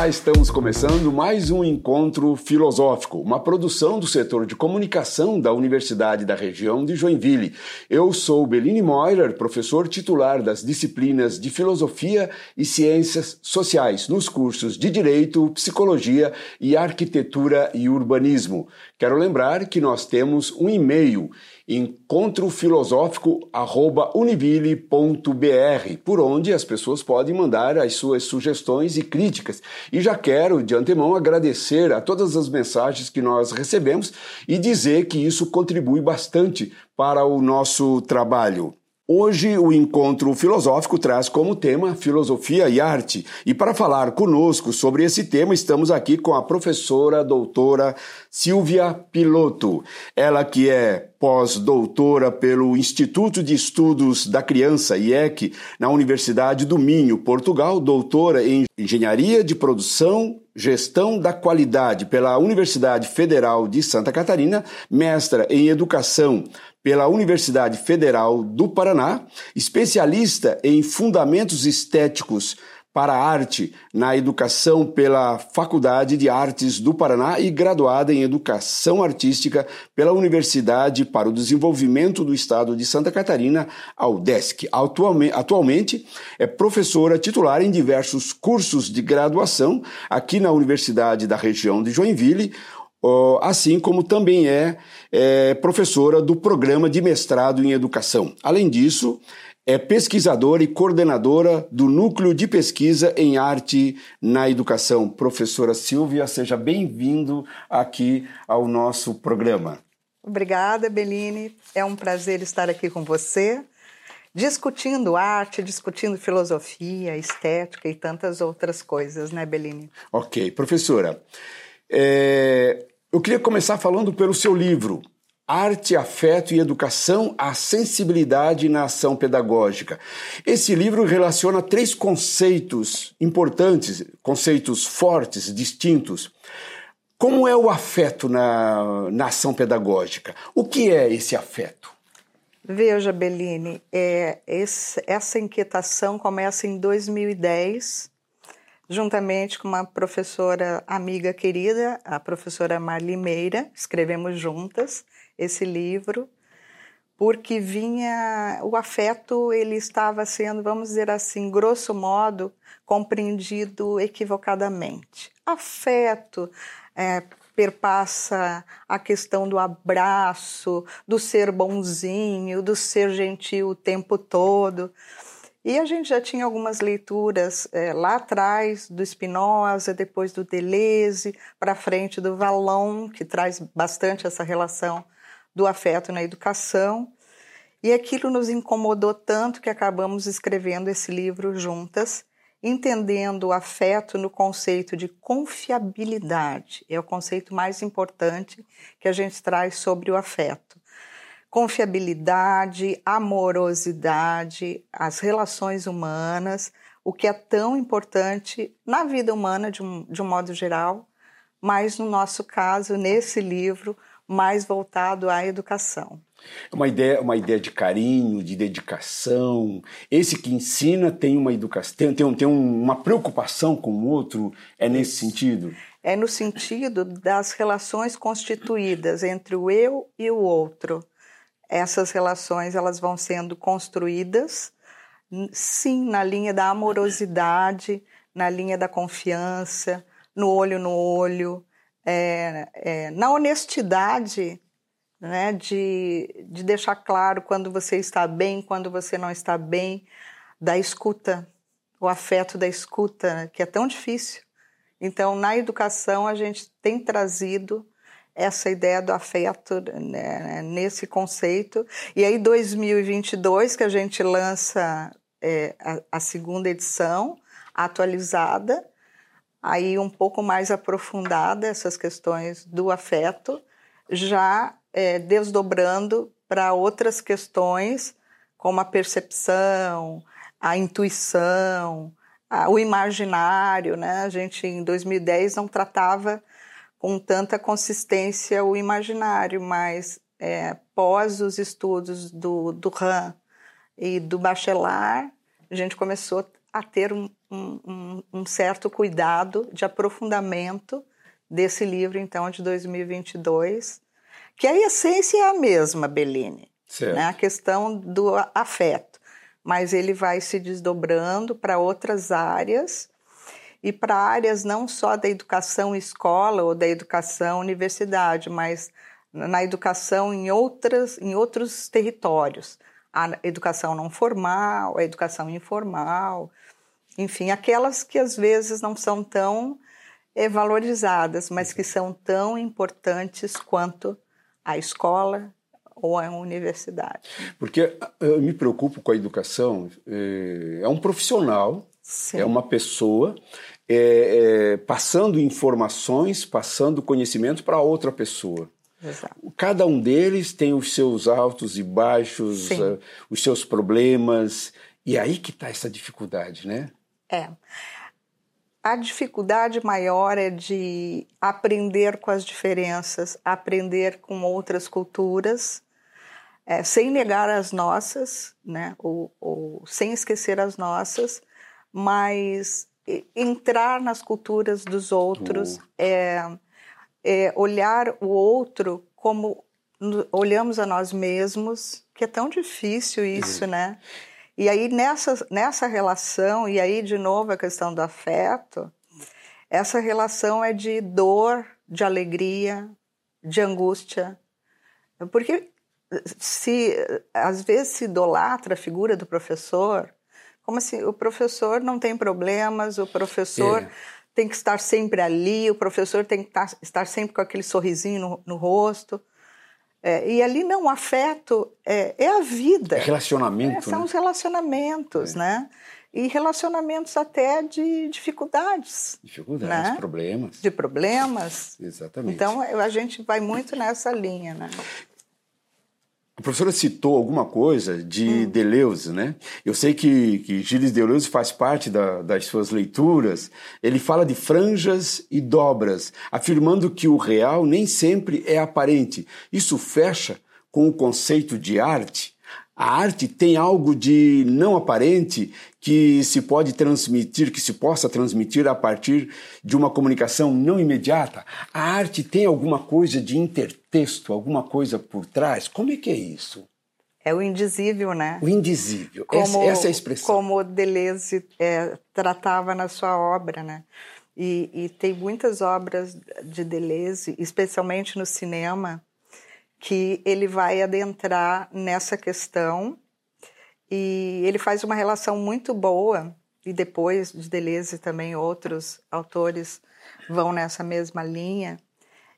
Olá, estamos começando mais um encontro filosófico, uma produção do setor de comunicação da Universidade da Região de Joinville. Eu sou Beline Moirer, professor titular das disciplinas de Filosofia e Ciências Sociais nos cursos de Direito, Psicologia e Arquitetura e Urbanismo. Quero lembrar que nós temos um e-mail encontrofilosófico@univille.br, por onde as pessoas podem mandar as suas sugestões e críticas. E já quero de antemão agradecer a todas as mensagens que nós recebemos e dizer que isso contribui bastante para o nosso trabalho. Hoje, o encontro filosófico traz como tema filosofia e arte. E para falar conosco sobre esse tema, estamos aqui com a professora doutora Silvia Piloto. Ela que é pós-doutora pelo Instituto de Estudos da Criança, IEC, na Universidade do Minho, Portugal, doutora em Engenharia de Produção Gestão da Qualidade pela Universidade Federal de Santa Catarina, mestra em Educação pela Universidade Federal do Paraná, especialista em fundamentos estéticos para a arte na educação pela Faculdade de Artes do Paraná e graduada em Educação Artística pela Universidade para o Desenvolvimento do Estado de Santa Catarina, a UDESC. Atualmente é professora titular em diversos cursos de graduação aqui na Universidade da região de Joinville, assim como também é, é, professora do programa de mestrado em educação. Além disso, é pesquisadora e coordenadora do Núcleo de Pesquisa em Arte na Educação. Professora Silvia, seja bem-vindo aqui ao nosso programa. Obrigada, Beline. É um prazer estar aqui com você, discutindo arte, discutindo filosofia, estética e tantas outras coisas, né, Beline? Ok. Professora, é, eu queria começar falando pelo seu livro, Arte, Afeto e Educação, a Sensibilidade na Ação Pedagógica. Esse livro relaciona três conceitos importantes, conceitos fortes, distintos. Como é o afeto na, na ação pedagógica? O que é esse afeto? Veja, Bellini, é, esse, essa inquietação começa em 2010, juntamente com uma professora amiga querida, a professora Marli Meira, escrevemos juntas esse livro, porque vinha o afeto, ele estava sendo, vamos dizer assim, grosso modo, compreendido equivocadamente. Afeto é, perpassa a questão do abraço, do ser bonzinho, do ser gentil o tempo todo. E a gente já tinha algumas leituras é, lá atrás do Spinoza, depois do Deleuze, para frente do Vallon, que traz bastante essa relação do afeto na educação. E aquilo nos incomodou tanto que acabamos escrevendo esse livro juntas, entendendo o afeto no conceito de confiabilidade. É o conceito mais importante que a gente traz sobre o afeto confiabilidade, amorosidade, as relações humanas, o que é tão importante na vida humana de um, de um modo geral, mas no nosso caso, nesse livro, mais voltado à educação. É uma ideia, uma ideia de carinho, de dedicação. Esse que ensina tem uma educação, tem, tem, tem uma preocupação com o outro, é nesse sentido? É no sentido das relações constituídas entre o eu e o outro essas relações elas vão sendo construídas, sim, na linha da amorosidade, na linha da confiança, no olho no olho, é, é, na honestidade, né, de, de deixar claro quando você está bem, quando você não está bem, da escuta, o afeto da escuta, que é tão difícil. Então, na educação, a gente tem trazido essa ideia do afeto né, nesse conceito. E aí, 2022, que a gente lança é, a, a, segunda edição, atualizada, aí um pouco mais aprofundada essas questões do afeto, já é, desdobrando para outras questões, como a percepção, a intuição, a, o imaginário, né? A gente em 2010 não tratava com tanta consistência o imaginário, mas é, pós os estudos do, do RAM e do Bachelard, a gente começou a ter um, um, um, um certo cuidado de aprofundamento desse livro, então, de 2022, que a essência é a mesma, Bellini, né? a questão do afeto, mas ele vai se desdobrando para outras áreas e para áreas não só da educação escola ou da educação universidade, mas na educação em, outras, em outros territórios. A educação não formal, a educação informal, enfim, aquelas que às vezes não são tão é, valorizadas, mas que são tão importantes quanto a escola ou a universidade. Porque eu me preocupo com a educação, é, é um profissional, Sim. é uma pessoa é, é, passando informações, passando conhecimento para outra pessoa. Exato. Cada um deles tem os seus altos e baixos, uh, os seus problemas, e aí que está essa dificuldade, né? É. A dificuldade maior é de aprender com as diferenças, aprender com outras culturas, é, sem negar as nossas, né? Ou, ou, sem esquecer as nossas, mas entrar nas culturas dos outros, uh. é, é olhar o outro como olhamos a nós mesmos, que é tão difícil isso, uhum. né? E aí, nessa, nessa relação, e aí de novo a questão do afeto, essa relação é de dor, de alegria, de angústia. Porque se às vezes se idolatra a figura do professor, como assim? O professor não tem problemas, o professor é. tem que estar sempre ali, o professor tem que estar sempre com aquele sorrisinho no, no rosto. É, e ali não, o afeto é, é a vida. É relacionamento. É, são né? os relacionamentos, é. né? E relacionamentos até de dificuldades. Dificuldades, né? problemas. De problemas. Exatamente. Então a gente vai muito nessa linha, né? A professora citou alguma coisa de hum. Deleuze, né? Eu sei que, que Gilles Deleuze faz parte da, das suas leituras. Ele fala de franjas e dobras, afirmando que o real nem sempre é aparente. Isso fecha com o conceito de arte. A arte tem algo de não aparente que se pode transmitir, que se possa transmitir a partir de uma comunicação não imediata. A arte tem alguma coisa de intertexto, alguma coisa por trás. Como é que é isso? É o indizível, né? O indizível. Como, essa, essa, é a expressão. Como Deleuze é, tratava na sua obra, né? E, e tem muitas obras de Deleuze, especialmente no cinema, que ele vai adentrar nessa questão e ele faz uma relação muito boa e depois de Deleuze também outros autores vão nessa mesma linha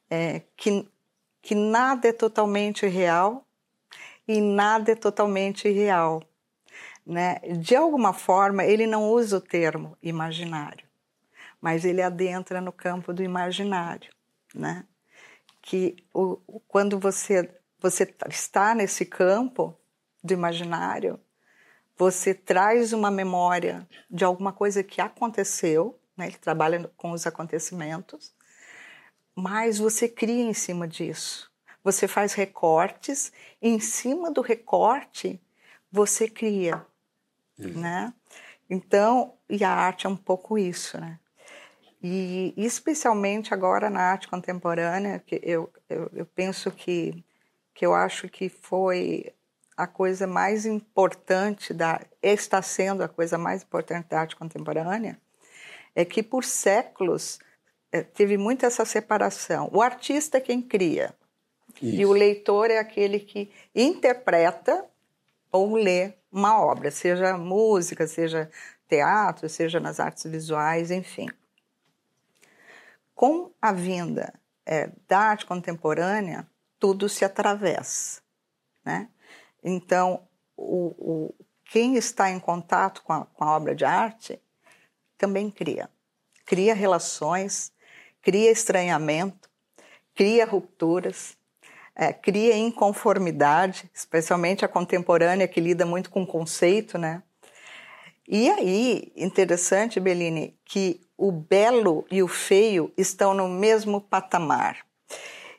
é, que que nada é totalmente real e nada é totalmente irreal, né? De alguma forma ele não usa o termo imaginário, mas ele adentra no campo do imaginário, né? Que o, quando você, você está nesse campo do imaginário, você traz uma memória de alguma coisa que aconteceu, né? ele trabalha com os acontecimentos, mas você cria em cima disso. Você faz recortes, e em cima do recorte você cria, né? Então, e a arte é um pouco isso, né? E especialmente agora na arte contemporânea, que eu, eu, eu penso que, que eu acho que foi a coisa mais importante da está sendo a coisa mais importante da arte contemporânea é que por séculos é, teve muito essa separação. O artista é quem cria Isso. e o leitor é aquele que interpreta ou lê uma obra, seja música, seja teatro, seja nas artes visuais, enfim com a vinda é, da arte contemporânea, tudo se atravessa. Né? Então, o, o, quem está em contato com a, com a obra de arte também cria. Cria relações, cria estranhamento, cria rupturas, é, cria inconformidade, especialmente a contemporânea que lida muito com conceito, né? E aí, interessante, Beline, que o belo e o feio estão no mesmo patamar.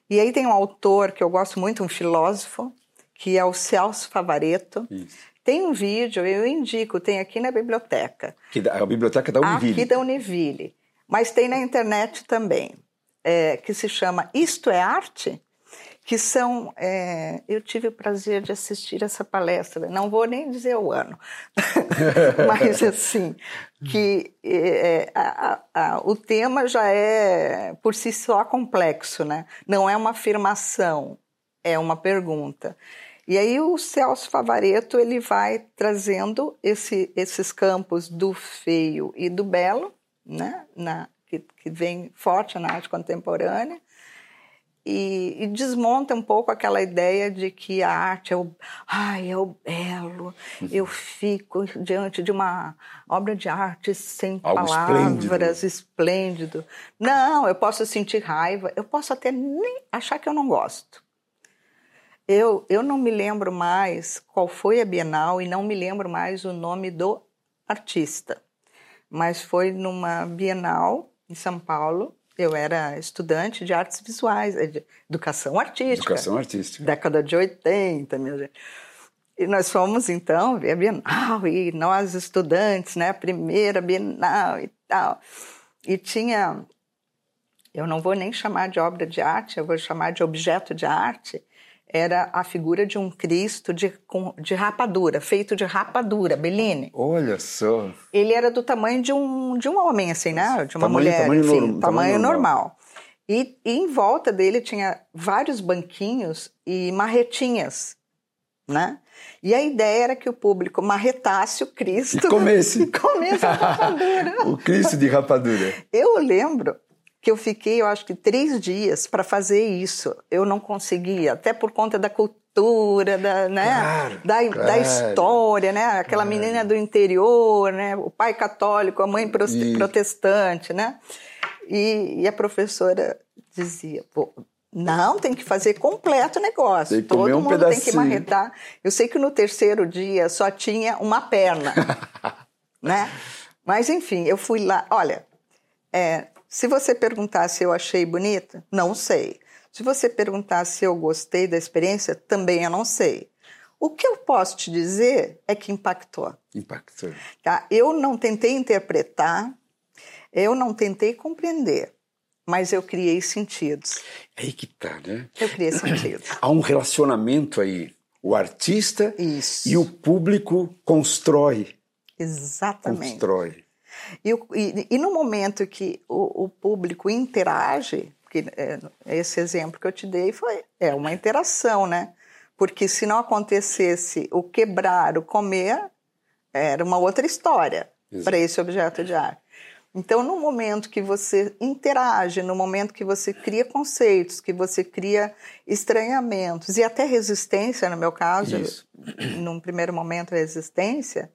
E aí tem um autor que eu gosto muito, um filósofo, que é o Celso Favareto, Isso. Tem um vídeo, eu indico, tem aqui na biblioteca. Que a biblioteca da Univille. Aqui da Univille. Mas tem na internet também, é, que se chama Isto é Arte? Que são. É, eu tive o prazer de assistir essa palestra, não vou nem dizer o ano, mas assim, que é, a, a, o tema já é por si só complexo, né? Não é uma afirmação, é uma pergunta. E aí o Celso Favareto ele vai trazendo esse, esses campos do feio e do belo, né? Na, que, que vem forte na arte contemporânea, e, e, desmonta um pouco aquela ideia de que a arte é o, ai, é o belo. Uhum. Eu fico diante de uma obra de arte sem Algo palavras, esplêndido. esplêndido. Não, eu posso sentir raiva, eu posso até nem achar que eu não gosto. Eu, eu não me lembro mais qual foi a Bienal e não me lembro mais o nome do artista, mas foi numa Bienal em São Paulo eu era estudante de artes visuais, de educação artística. Educação artística. Década de 80, minha gente. E nós fomos, então, ver a Bienal, e nós estudantes, né, a primeira Bienal e tal. E tinha, eu não vou nem chamar de obra de arte, eu vou chamar de objeto de arte, era a figura de um Cristo de, de rapadura, feito de rapadura, Bellini. Olha só. Ele era do tamanho de um, de um homem, assim, né? De uma tamanho, mulher, tamanho, enfim, tamanho, tamanho normal. normal. E, e, em volta dele tinha vários banquinhos e marretinhas, né? E a ideia era que o público marretasse o Cristo. E comesse. E comesse a rapadura. o Cristo de rapadura. Eu lembro que eu fiquei, eu acho que três dias para fazer isso. Eu não conseguia, até por conta da cultura, da, né, claro, da, claro, da história, né, aquela claro. menina do interior, né, o pai católico, a mãe protestante, né, e, e, a professora dizia, não, tem que fazer completo o negócio. Todo um mundo pedacinho. tem que marretar. Eu sei que no terceiro dia só tinha uma perna, né? Mas enfim, eu fui lá. Olha, é, se você perguntar se eu achei bonita, não sei. Se você perguntar se eu gostei da experiência, também eu não sei. O que eu posso te dizer é que impactou. Impactou. Tá? Eu não tentei interpretar, eu não tentei compreender, mas eu criei sentidos. É aí que tá, né? Eu criei sentidos. Há um relacionamento aí. O artista Isso. e o público constrói. Exatamente. Constrói. E, e, e no momento que o, o público interage, que é, esse exemplo que eu te dei foi é uma interação, né? Porque se não acontecesse o quebrar, o comer, era uma outra história para esse objeto de arte. Então, no momento que você interage, no momento que você cria conceitos, que você cria estranhamentos e até resistência, no meu caso, Isso. num primeiro momento, resistência,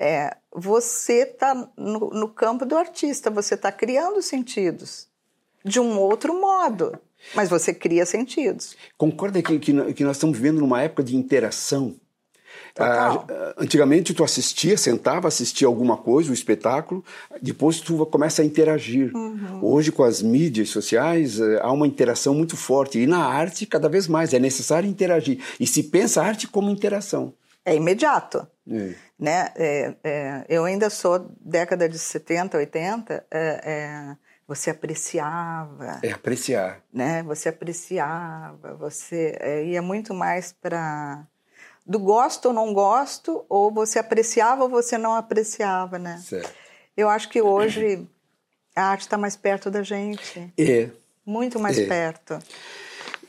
é, você está no, no, campo do artista, você está criando sentidos de um outro modo, mas você cria sentidos. Concorda que, que, que nós estamos vivendo numa época de interação? Ah, antigamente tu assistia, sentava, assistia alguma coisa, o um espetáculo, depois tu começa a interagir. Uhum. Hoje com as mídias sociais eh, há uma interação muito forte e na arte cada vez mais é necessário interagir e se pensa a arte como interação. É imediato. É. Né? É, é, eu ainda sou década de 70, 80, é, é, você apreciava. É apreciar. Né? Você apreciava, você é, ia muito mais para do gosto ou não gosto, ou você apreciava ou você não apreciava, né? Certo. Eu acho que hoje a arte está mais perto da gente. É. Muito mais é. perto.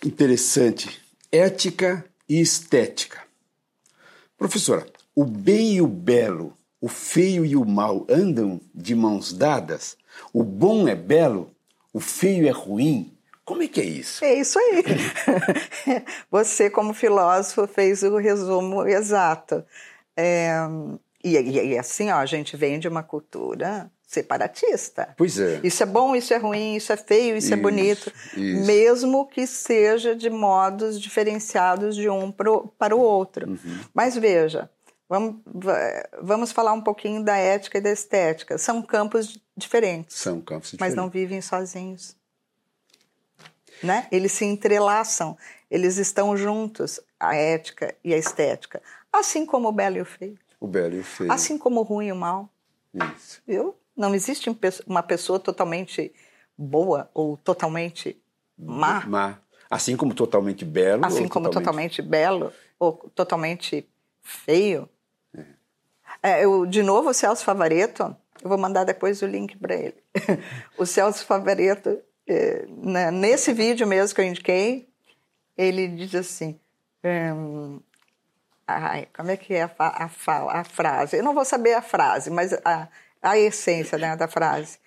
Interessante. Ética e estética. Professora, o bem e o belo, o feio e o mal andam de mãos dadas? O bom é belo, o feio é ruim? Como é que é isso? É isso aí. Você, como filósofo, fez o resumo exato. É, e, e, e, assim, ó, a gente vem de uma cultura separatista. Pois é. Isso é bom, isso é ruim, isso é feio, isso, é isso é bonito. Isso. Mesmo que seja de modos diferenciados de um pro, para o outro. Uhum. Mas veja, Vamos, vamos falar um pouquinho da ética e da estética. São campos diferentes. São campos diferentes. Mas não vivem sozinhos. Né? Eles se entrelaçam, eles estão juntos, a ética e a estética. Assim como o belo e o feio. O belo e o feio. Assim como o ruim e o mal. Isso. Viu? Não existe uma pessoa totalmente boa ou totalmente má. má. Assim como totalmente belo. Assim como totalmente... totalmente belo ou totalmente feio. É. Eu, de novo, o Celso Favareto, eu vou mandar depois o link para ele. o Celso Favareto, é, né, nesse vídeo mesmo que eu indiquei, ele diz assim: hum, ai, como é que é a, a, a, a, frase? Eu não vou saber a frase, mas a, a essência né, da frase.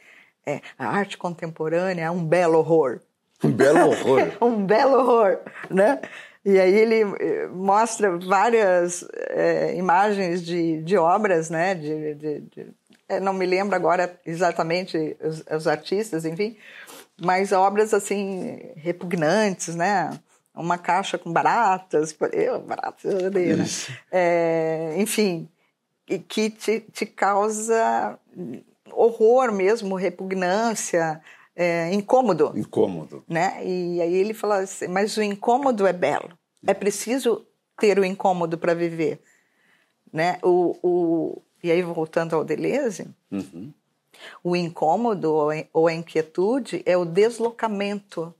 É, a arte contemporânea é um belo horror. Um belo horror. um belo horror, né? E aí ele eh, mostra várias é, imagens de, de obras, né? De, de, de, eh, não me lembro agora exatamente os, os, artistas, enfim, mas obras assim repugnantes, né? Uma caixa com baratas, eu, baratas, eu odeio, né? É, enfim, que te, te causa horror mesmo, repugnância, é, incômodo. Incômodo. Né? E aí ele fala assim, mas o incômodo é belo. É preciso ter o incômodo para viver. Né? O, o, e aí, voltando ao Deleuze, uhum. o incômodo ou a inquietude é o deslocamento.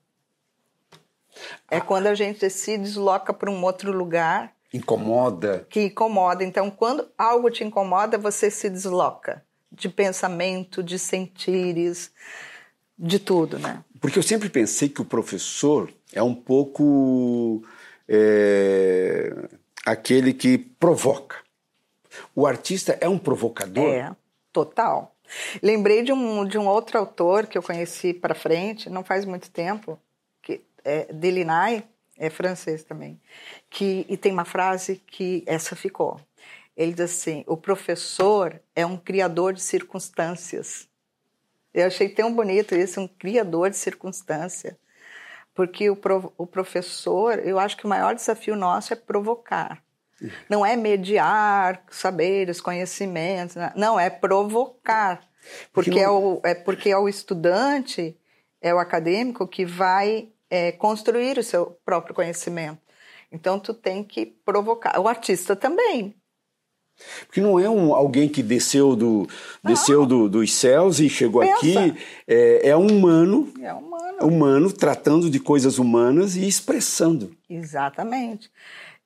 É ah. quando a gente se desloca para um outro lugar. Incomoda. Que incomoda. Então, quando algo te incomoda, você se desloca de pensamento, de sentires, de tudo, né? Porque eu sempre pensei que o professor é um pouco é, aquele que provoca. O artista é um provocador? É, total. Lembrei de um, de um outro autor que eu conheci para frente, não faz muito tempo, que é Delinay, é francês também, que, e tem uma frase que essa ficou. Ele diz assim: o professor é um criador de circunstâncias. Eu achei tão bonito isso, um criador de circunstância. Porque o, pro, o professor, eu acho que o maior desafio nosso é provocar. Não é mediar saberes, conhecimentos, né? não, é provocar. Porque, não... é, o, é porque é o estudante, é o acadêmico que vai é, construir o seu próprio conhecimento. Então, tu tem que provocar. O artista também. Porque não é um, alguém que desceu, do, desceu do, dos céus e chegou Pensa. aqui. É, é um humano. É humano. Humano tratando de coisas humanas e expressando. Exatamente.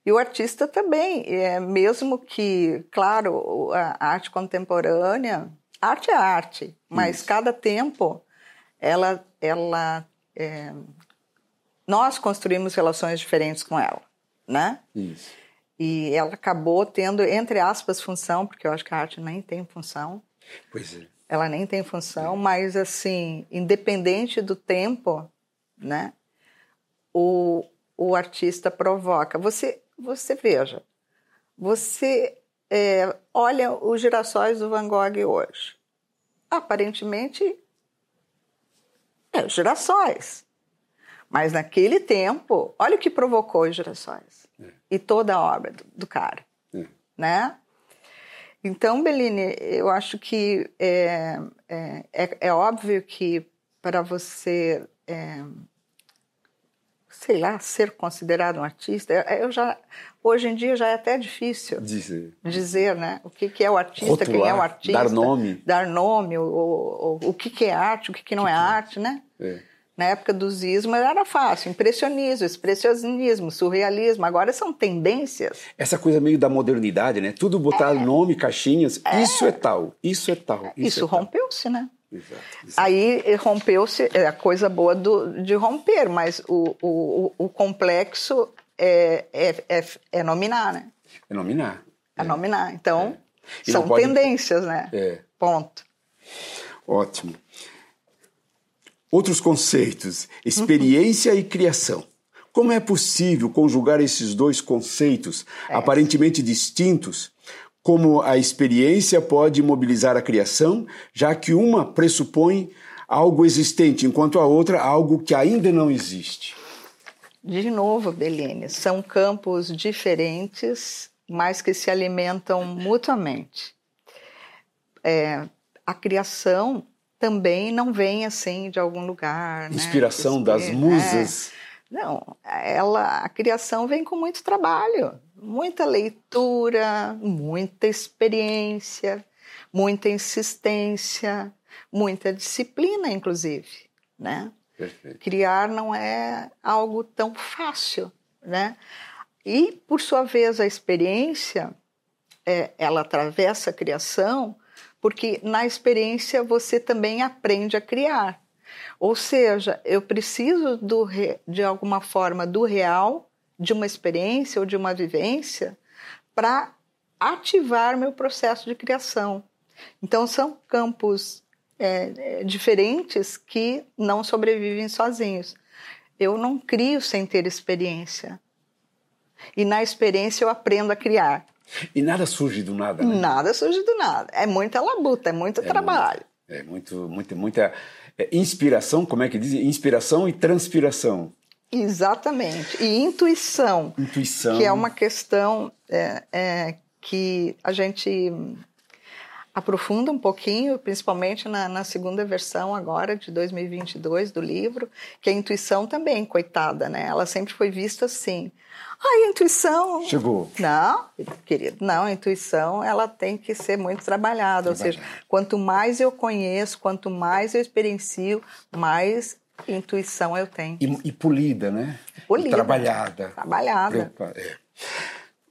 E o artista também, é, mesmo que, claro, a arte contemporânea, arte é arte, mas Isso. cada tempo ela, ela é, nós construímos relações diferentes com ela, né? Isso. E ela acabou tendo, entre aspas, função, porque eu acho que a arte nem tem função. Pois é. Ela nem tem função, mas assim, independente do tempo, né? O, o artista provoca. Você, você veja, você é, olha os girassóis do Van Gogh hoje. Aparentemente, é girassóis. Mas naquele tempo, olha o que provocou os girassóis é. e toda a obra do, do cara, é. né? Então, Beline, eu acho que é, é, é, é óbvio que para você, é, sei lá, ser considerado um artista, eu já hoje em dia já é até difícil dizer, dizer né? O que, que é o artista, Rotular, quem é o artista, dar nome, dar nome, o, o, o, o que, que é arte, o que, que não que é arte, né? É. Na época do zismo era fácil, impressionismo, expressionismo, surrealismo. Agora são tendências. Essa coisa meio da modernidade, né? Tudo botar é. nome, caixinhas. É. Isso é tal, isso é tal. Isso, isso é rompeu-se, né? Exato, exato. Aí eh, rompeu-se é a coisa boa do, de romper, mas o, o, o complexo é, é, é, é, nominar, né? É nominar. É, nominar. Então, são pode... tendências, né? É. Ponto. Ótimo. Outros conceitos: experiência e criação. Como é possível conjugar esses dois conceitos, é. aparentemente distintos? Como a experiência pode mobilizar a criação, já que uma pressupõe algo existente, enquanto a outra algo que ainda não existe? De novo, Beline, são campos diferentes, mas que se alimentam mutuamente. É, a criação também não vem assim de algum lugar. Né? Inspiração né? das musas. É. Não, ela, a criação vem com muito trabalho, Muita leitura, muita experiência, muita insistência, muita disciplina, inclusive, né? Perfeito. Criar não é algo tão fácil, né? E, por sua vez, a experiência, é, ela atravessa a criação, porque na experiência você também aprende a criar. Ou seja, eu preciso do, de alguma forma do real, de uma experiência ou de uma vivência, para ativar meu processo de criação. Então, são campos é, é, diferentes que não sobrevivem sozinhos. Eu não crio sem ter experiência. E na experiência eu aprendo a criar. E nada surge do nada, né? Nada surge do nada. É muita labuta, é muito é trabalho. Muito, é muito, muito, muita é, inspiração, como é que diz? Inspiração e transpiração. Exatamente. E intuição. Intuição. Que é uma questão é, é, que a gente aprofunda um pouquinho, principalmente na, na, segunda versão agora de 2022 do livro, que a intuição também, coitada, né? Ela sempre foi vista assim. Ah, a intuição. Chegou. Não, querido, não, a intuição ela tem que ser muito trabalhada. Ou seja, quanto mais eu conheço, quanto mais eu experiencio, mais intuição eu tenho. E, e polida, né? Polida. E trabalhada. Trabalhada. É.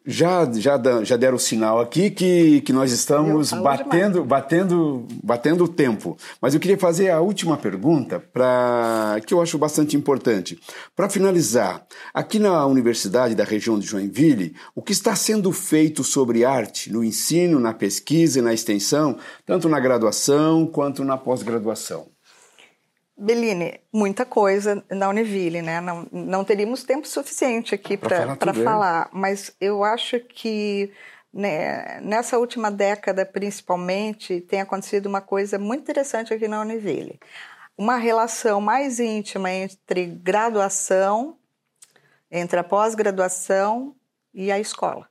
Já, já, já deram o sinal aqui que, que nós estamos batendo, batendo, batendo o tempo. Mas eu queria fazer a última pergunta, pra, que eu acho bastante importante. Para finalizar, aqui na Universidade da região de Joinville, o que está sendo feito sobre arte no ensino, na pesquisa e na extensão, tanto na graduação quanto na pós-graduação? Beline, muita coisa na Univille, né? Não, não teríamos tempo suficiente aqui para falar, falar, mas eu acho que né, nessa última década, principalmente, tem acontecido uma coisa muito interessante aqui na Univille. Uma relação mais íntima entre graduação, entre a pós-graduação e a escola,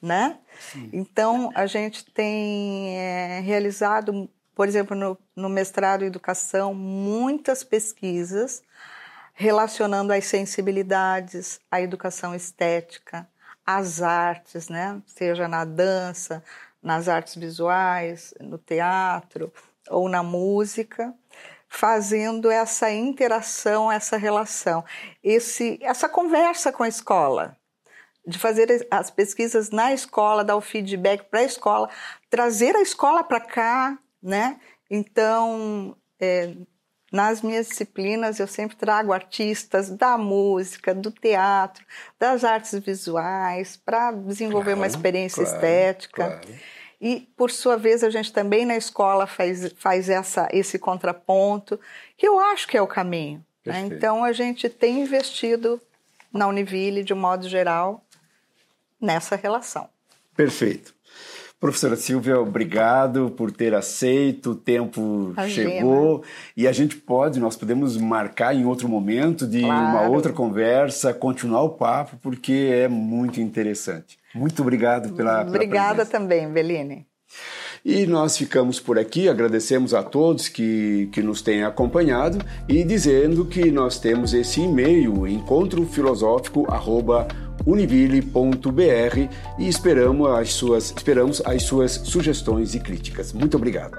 né? Sim. Então, a gente tem é, realizado por exemplo, no, no mestrado em educação, muitas pesquisas relacionando as sensibilidades, a educação estética, as artes, né? seja na dança, nas artes visuais, no teatro ou na música, fazendo essa interação, essa relação, esse, essa conversa com a escola, de fazer as pesquisas na escola, dar o feedback para a escola, trazer a escola para cá, né? Então, é, nas minhas disciplinas eu sempre trago artistas da música, do teatro, das artes visuais, para desenvolver claro, uma experiência claro, estética. Claro. E, por sua vez, a gente também na escola faz, faz essa, esse contraponto, que eu acho que é o caminho. Né? Então, a gente tem investido na Univille, de um modo geral, nessa relação. Perfeito. Professora Silvia, obrigado por ter aceito, o tempo chegou e a gente pode, nós podemos marcar em outro momento de claro. uma outra conversa, continuar o papo, porque é muito interessante. Muito obrigado pela, Obrigada também, Beline. E nós ficamos por aqui, agradecemos a todos que, que nos têm acompanhado e dizendo que nós temos esse e-mail, encontrofilosófico.univille.br e esperamos as, suas, esperamos as suas sugestões e críticas. Muito obrigado.